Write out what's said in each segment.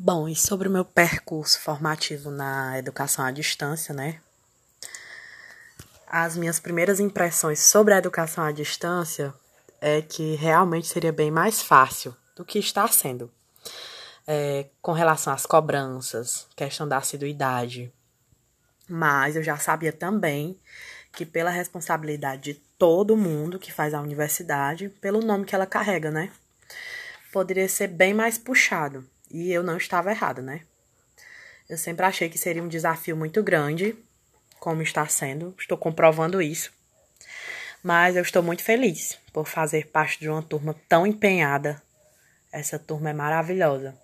Bom, e sobre o meu percurso formativo na educação à distância, né? As minhas primeiras impressões sobre a educação à distância é que realmente seria bem mais fácil do que está sendo. É, com relação às cobranças, questão da assiduidade. Mas eu já sabia também que pela responsabilidade de todo mundo que faz a universidade, pelo nome que ela carrega, né? Poderia ser bem mais puxado. E eu não estava errada, né? Eu sempre achei que seria um desafio muito grande, como está sendo. Estou comprovando isso. Mas eu estou muito feliz por fazer parte de uma turma tão empenhada. Essa turma é maravilhosa.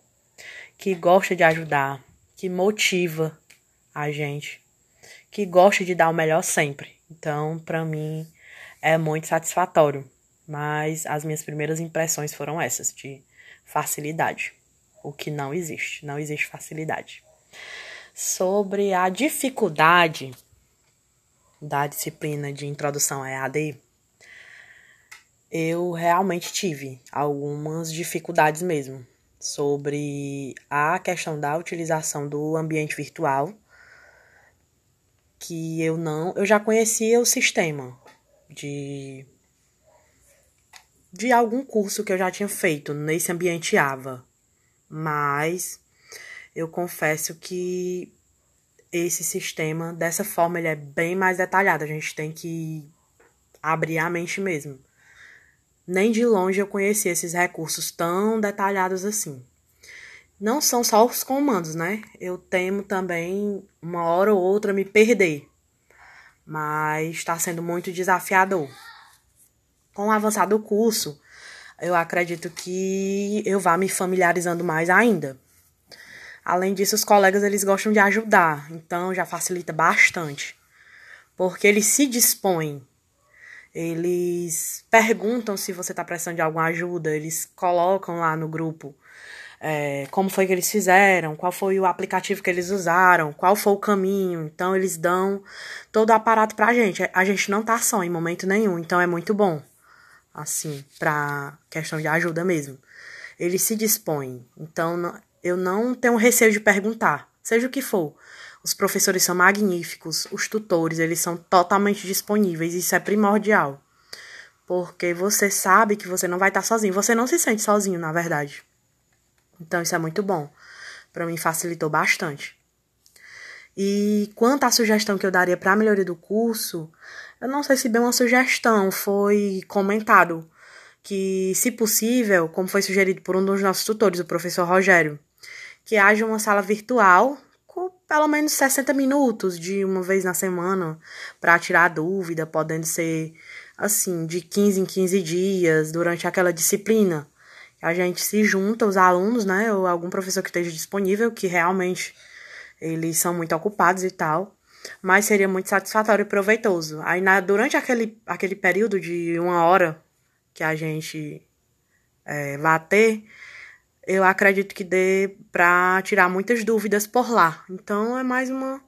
Que gosta de ajudar, que motiva a gente, que gosta de dar o melhor sempre. Então, para mim, é muito satisfatório. Mas as minhas primeiras impressões foram essas, de facilidade o que não existe, não existe facilidade. Sobre a dificuldade da disciplina de introdução à EAD, eu realmente tive algumas dificuldades mesmo sobre a questão da utilização do ambiente virtual, que eu não, eu já conhecia o sistema de de algum curso que eu já tinha feito nesse ambiente AVA, mas eu confesso que esse sistema, dessa forma, ele é bem mais detalhado. A gente tem que abrir a mente mesmo. Nem de longe eu conheci esses recursos tão detalhados assim. Não são só os comandos, né? Eu temo também, uma hora ou outra, me perder. Mas está sendo muito desafiador. Com o avançar do curso, eu acredito que eu vá me familiarizando mais ainda. Além disso, os colegas eles gostam de ajudar, então já facilita bastante. Porque eles se dispõem, eles perguntam se você está precisando de alguma ajuda, eles colocam lá no grupo é, como foi que eles fizeram, qual foi o aplicativo que eles usaram, qual foi o caminho. Então, eles dão todo o aparato pra gente. A gente não tá só em momento nenhum, então é muito bom assim, para questão de ajuda mesmo. Eles se dispõem. Então, eu não tenho receio de perguntar, seja o que for. Os professores são magníficos, os tutores, eles são totalmente disponíveis, isso é primordial. Porque você sabe que você não vai estar sozinho, você não se sente sozinho, na verdade. Então, isso é muito bom. Para mim, facilitou bastante. E quanto à sugestão que eu daria para a melhoria do curso, eu não sei se bem uma sugestão, foi comentado que, se possível, como foi sugerido por um dos nossos tutores, o professor Rogério, que haja uma sala virtual com pelo menos 60 minutos de uma vez na semana para tirar dúvida, podendo ser assim, de 15 em 15 dias durante aquela disciplina. A gente se junta, os alunos, né, ou algum professor que esteja disponível, que realmente eles são muito ocupados e tal mas seria muito satisfatório e proveitoso. Aí, na, durante aquele, aquele período de uma hora que a gente é, vai ter, eu acredito que dê para tirar muitas dúvidas por lá. Então, é mais uma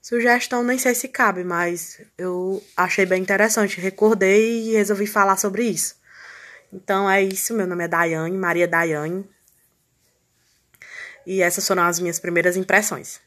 sugestão, nem sei se cabe, mas eu achei bem interessante. Recordei e resolvi falar sobre isso. Então, é isso. Meu nome é Daiane, Maria Daiane. E essas foram as minhas primeiras impressões.